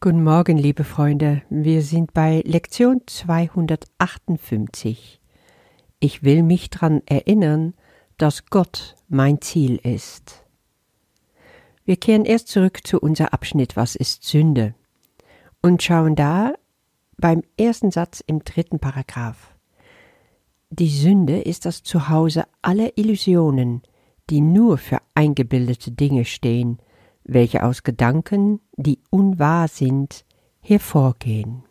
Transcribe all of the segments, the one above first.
Guten Morgen, liebe Freunde. Wir sind bei Lektion 258. Ich will mich daran erinnern, dass Gott mein Ziel ist. Wir kehren erst zurück zu unser Abschnitt Was ist Sünde? und schauen da beim ersten Satz im dritten Paragraph. Die Sünde ist das Zuhause aller Illusionen, die nur für eingebildete Dinge stehen, welche aus Gedanken, die unwahr sind, hervorgehen.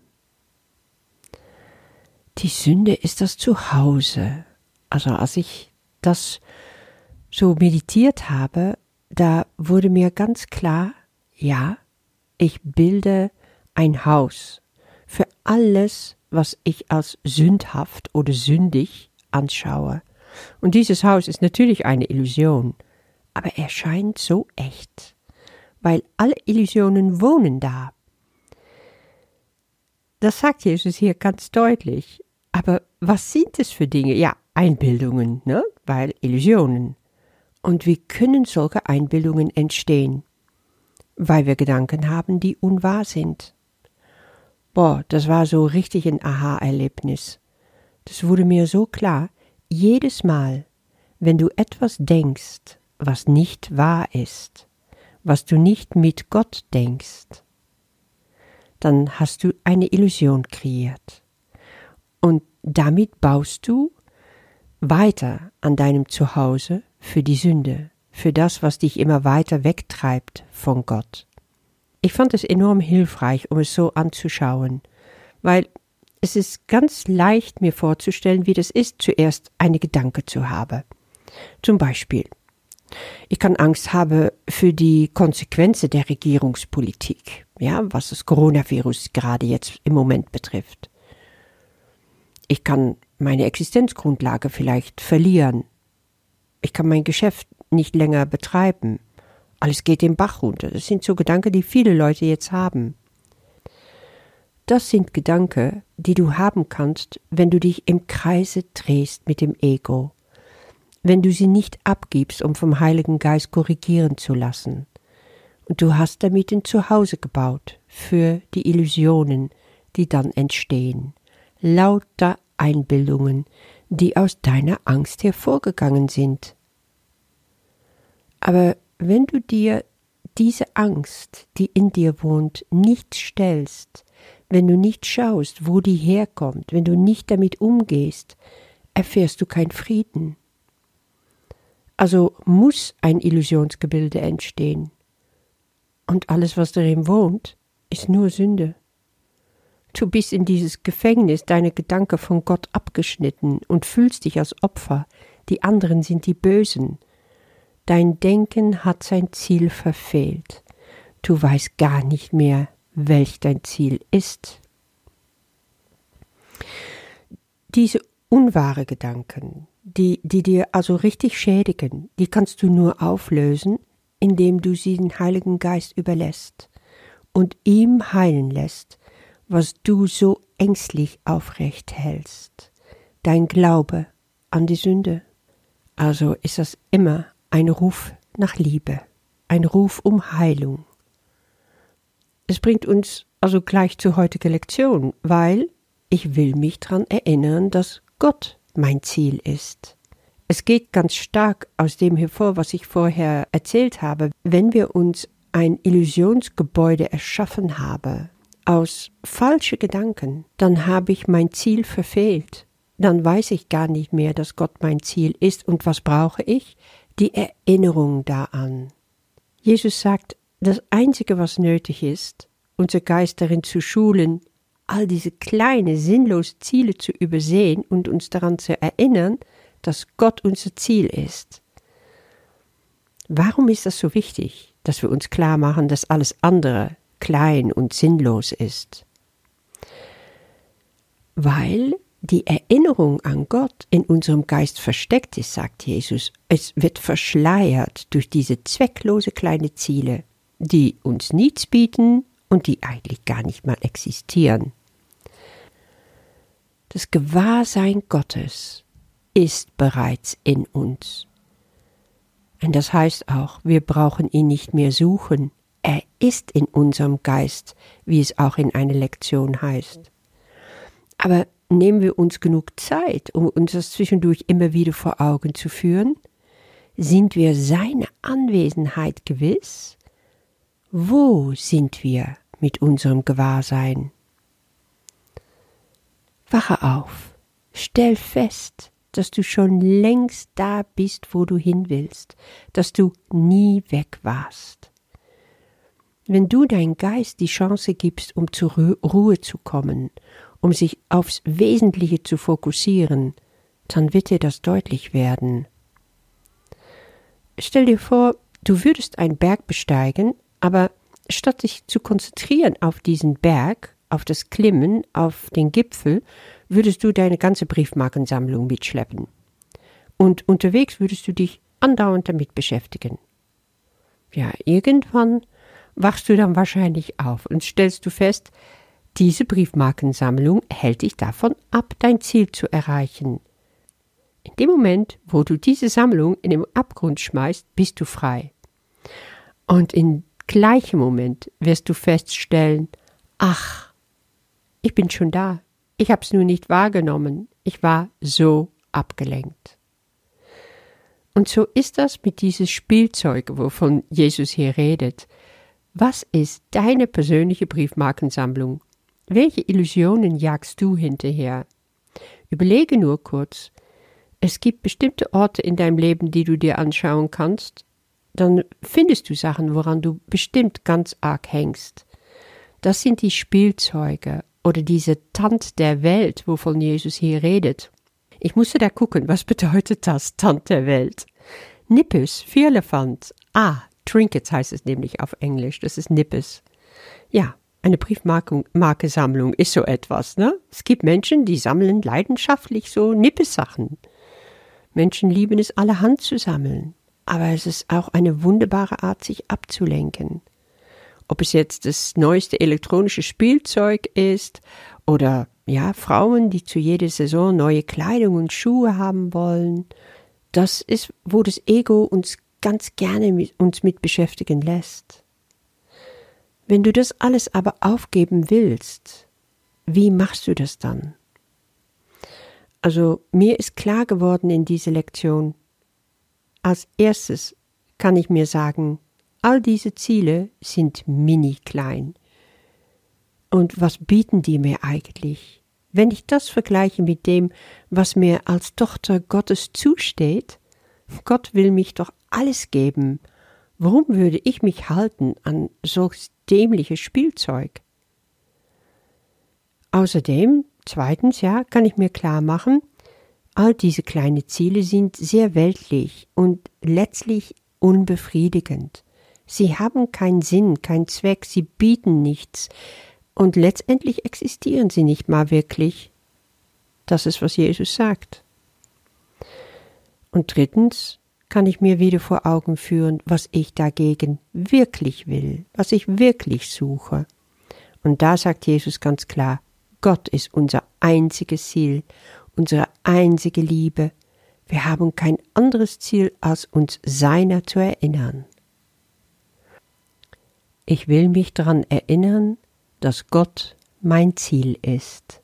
Die Sünde ist das Zuhause. Also als ich das so meditiert habe, da wurde mir ganz klar, ja, ich bilde ein Haus für alles, was ich als sündhaft oder sündig anschaue. Und dieses Haus ist natürlich eine Illusion, aber er scheint so echt weil alle Illusionen wohnen da. Das sagt Jesus hier ganz deutlich. Aber was sind es für Dinge? Ja, Einbildungen, ne? Weil Illusionen. Und wie können solche Einbildungen entstehen? Weil wir Gedanken haben, die unwahr sind. Boah, das war so richtig ein Aha-Erlebnis. Das wurde mir so klar. Jedes Mal, wenn du etwas denkst, was nicht wahr ist, was du nicht mit Gott denkst, dann hast du eine Illusion kreiert. Und damit baust du weiter an deinem Zuhause für die Sünde, für das, was dich immer weiter wegtreibt von Gott. Ich fand es enorm hilfreich, um es so anzuschauen, weil es ist ganz leicht mir vorzustellen, wie das ist, zuerst eine Gedanke zu haben. Zum Beispiel, ich kann Angst haben für die Konsequenzen der Regierungspolitik, ja, was das Coronavirus gerade jetzt im Moment betrifft. Ich kann meine Existenzgrundlage vielleicht verlieren. Ich kann mein Geschäft nicht länger betreiben. Alles geht den Bach runter. Das sind so Gedanken, die viele Leute jetzt haben. Das sind Gedanken, die du haben kannst, wenn du dich im Kreise drehst mit dem Ego wenn du sie nicht abgibst, um vom Heiligen Geist korrigieren zu lassen. Und du hast damit ein Zuhause gebaut für die Illusionen, die dann entstehen. Lauter Einbildungen, die aus deiner Angst hervorgegangen sind. Aber wenn du dir diese Angst, die in dir wohnt, nicht stellst, wenn du nicht schaust, wo die herkommt, wenn du nicht damit umgehst, erfährst du kein Frieden. Also muss ein Illusionsgebilde entstehen. Und alles, was darin wohnt, ist nur Sünde. Du bist in dieses Gefängnis deine Gedanken von Gott abgeschnitten und fühlst dich als Opfer, die anderen sind die Bösen. Dein Denken hat sein Ziel verfehlt. Du weißt gar nicht mehr, welch dein Ziel ist. Diese unwahre Gedanken, die, die dir also richtig schädigen, die kannst du nur auflösen, indem du sie den Heiligen Geist überlässt und ihm heilen lässt, was du so ängstlich aufrecht hältst, dein Glaube an die Sünde. Also ist das immer ein Ruf nach Liebe, ein Ruf um Heilung. Es bringt uns also gleich zur heutigen Lektion, weil ich will mich daran erinnern, dass Gott mein Ziel ist. Es geht ganz stark aus dem hervor, was ich vorher erzählt habe. Wenn wir uns ein Illusionsgebäude erschaffen haben, aus falschen Gedanken, dann habe ich mein Ziel verfehlt. Dann weiß ich gar nicht mehr, dass Gott mein Ziel ist. Und was brauche ich? Die Erinnerung daran. Jesus sagt, das Einzige, was nötig ist, unser Geist darin zu schulen, all diese kleine, sinnlose Ziele zu übersehen und uns daran zu erinnern, dass Gott unser Ziel ist. Warum ist das so wichtig, dass wir uns klar machen, dass alles andere klein und sinnlos ist? Weil die Erinnerung an Gott in unserem Geist versteckt ist, sagt Jesus. Es wird verschleiert durch diese zwecklose kleine Ziele, die uns nichts bieten und die eigentlich gar nicht mal existieren. Das Gewahrsein Gottes ist bereits in uns. Und das heißt auch, wir brauchen ihn nicht mehr suchen, er ist in unserem Geist, wie es auch in einer Lektion heißt. Aber nehmen wir uns genug Zeit, um uns das zwischendurch immer wieder vor Augen zu führen? Sind wir seine Anwesenheit gewiss? Wo sind wir mit unserem Gewahrsein? Wache auf, stell fest, dass du schon längst da bist, wo du hin willst, dass du nie weg warst. Wenn du dein Geist die Chance gibst, um zur Ruhe zu kommen, um sich aufs Wesentliche zu fokussieren, dann wird dir das deutlich werden. Stell dir vor, du würdest einen Berg besteigen, aber statt dich zu konzentrieren auf diesen Berg, auf das Klimmen, auf den Gipfel, würdest du deine ganze Briefmarkensammlung mitschleppen. Und unterwegs würdest du dich andauernd damit beschäftigen. Ja, irgendwann wachst du dann wahrscheinlich auf und stellst du fest, diese Briefmarkensammlung hält dich davon ab, dein Ziel zu erreichen. In dem Moment, wo du diese Sammlung in den Abgrund schmeißt, bist du frei. Und im gleichen Moment wirst du feststellen, ach, ich bin schon da, ich hab's nur nicht wahrgenommen, ich war so abgelenkt. Und so ist das mit dieses Spielzeug, wovon Jesus hier redet. Was ist deine persönliche Briefmarkensammlung? Welche Illusionen jagst du hinterher? Überlege nur kurz, es gibt bestimmte Orte in deinem Leben, die du dir anschauen kannst, dann findest du Sachen, woran du bestimmt ganz arg hängst. Das sind die Spielzeuge oder diese Tant der Welt, wovon Jesus hier redet. Ich musste da gucken, was bedeutet das, Tant der Welt? Nippes, Vierlefant. Ah, Trinkets heißt es nämlich auf Englisch, das ist Nippes. Ja, eine Briefmarkensammlung ist so etwas, ne? Es gibt Menschen, die sammeln leidenschaftlich so Nippes-Sachen. Menschen lieben es, allerhand zu sammeln. Aber es ist auch eine wunderbare Art, sich abzulenken. Ob es jetzt das neueste elektronische Spielzeug ist oder ja, Frauen, die zu jeder Saison neue Kleidung und Schuhe haben wollen. Das ist, wo das Ego uns ganz gerne mit uns mit beschäftigen lässt. Wenn du das alles aber aufgeben willst, wie machst du das dann? Also mir ist klar geworden in dieser Lektion, als erstes kann ich mir sagen, all diese Ziele sind mini klein. Und was bieten die mir eigentlich? Wenn ich das vergleiche mit dem, was mir als Tochter Gottes zusteht, Gott will mich doch alles geben. Warum würde ich mich halten an solch dämliches Spielzeug? Außerdem Zweitens, ja, kann ich mir klar machen, all diese kleinen Ziele sind sehr weltlich und letztlich unbefriedigend. Sie haben keinen Sinn, keinen Zweck, sie bieten nichts und letztendlich existieren sie nicht mal wirklich. Das ist, was Jesus sagt. Und drittens kann ich mir wieder vor Augen führen, was ich dagegen wirklich will, was ich wirklich suche. Und da sagt Jesus ganz klar, Gott ist unser einziges Ziel, unsere einzige Liebe. Wir haben kein anderes Ziel, als uns seiner zu erinnern. Ich will mich daran erinnern, dass Gott mein Ziel ist.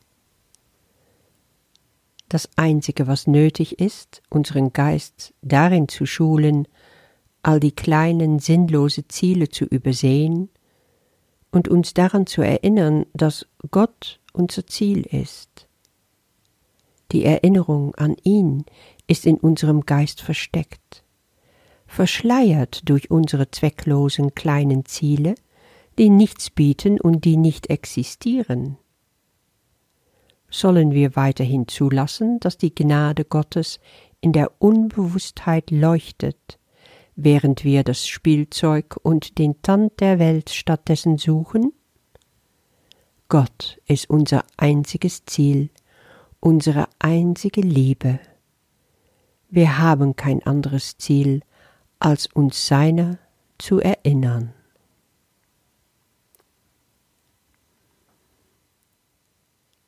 Das Einzige, was nötig ist, unseren Geist darin zu schulen, all die kleinen sinnlose Ziele zu übersehen und uns daran zu erinnern, dass Gott unser Ziel ist. Die Erinnerung an ihn ist in unserem Geist versteckt, verschleiert durch unsere zwecklosen kleinen Ziele, die nichts bieten und die nicht existieren. Sollen wir weiterhin zulassen, dass die Gnade Gottes in der Unbewusstheit leuchtet, während wir das Spielzeug und den Tand der Welt stattdessen suchen? Gott ist unser einziges Ziel, unsere einzige Liebe. Wir haben kein anderes Ziel, als uns seiner zu erinnern.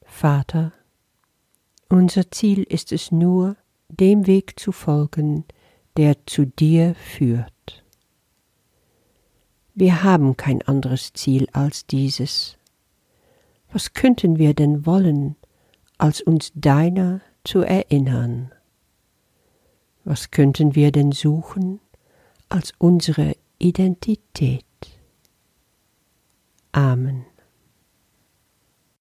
Vater, unser Ziel ist es nur, dem Weg zu folgen, der zu dir führt. Wir haben kein anderes Ziel als dieses. Was könnten wir denn wollen, als uns deiner zu erinnern? Was könnten wir denn suchen als unsere Identität? Amen.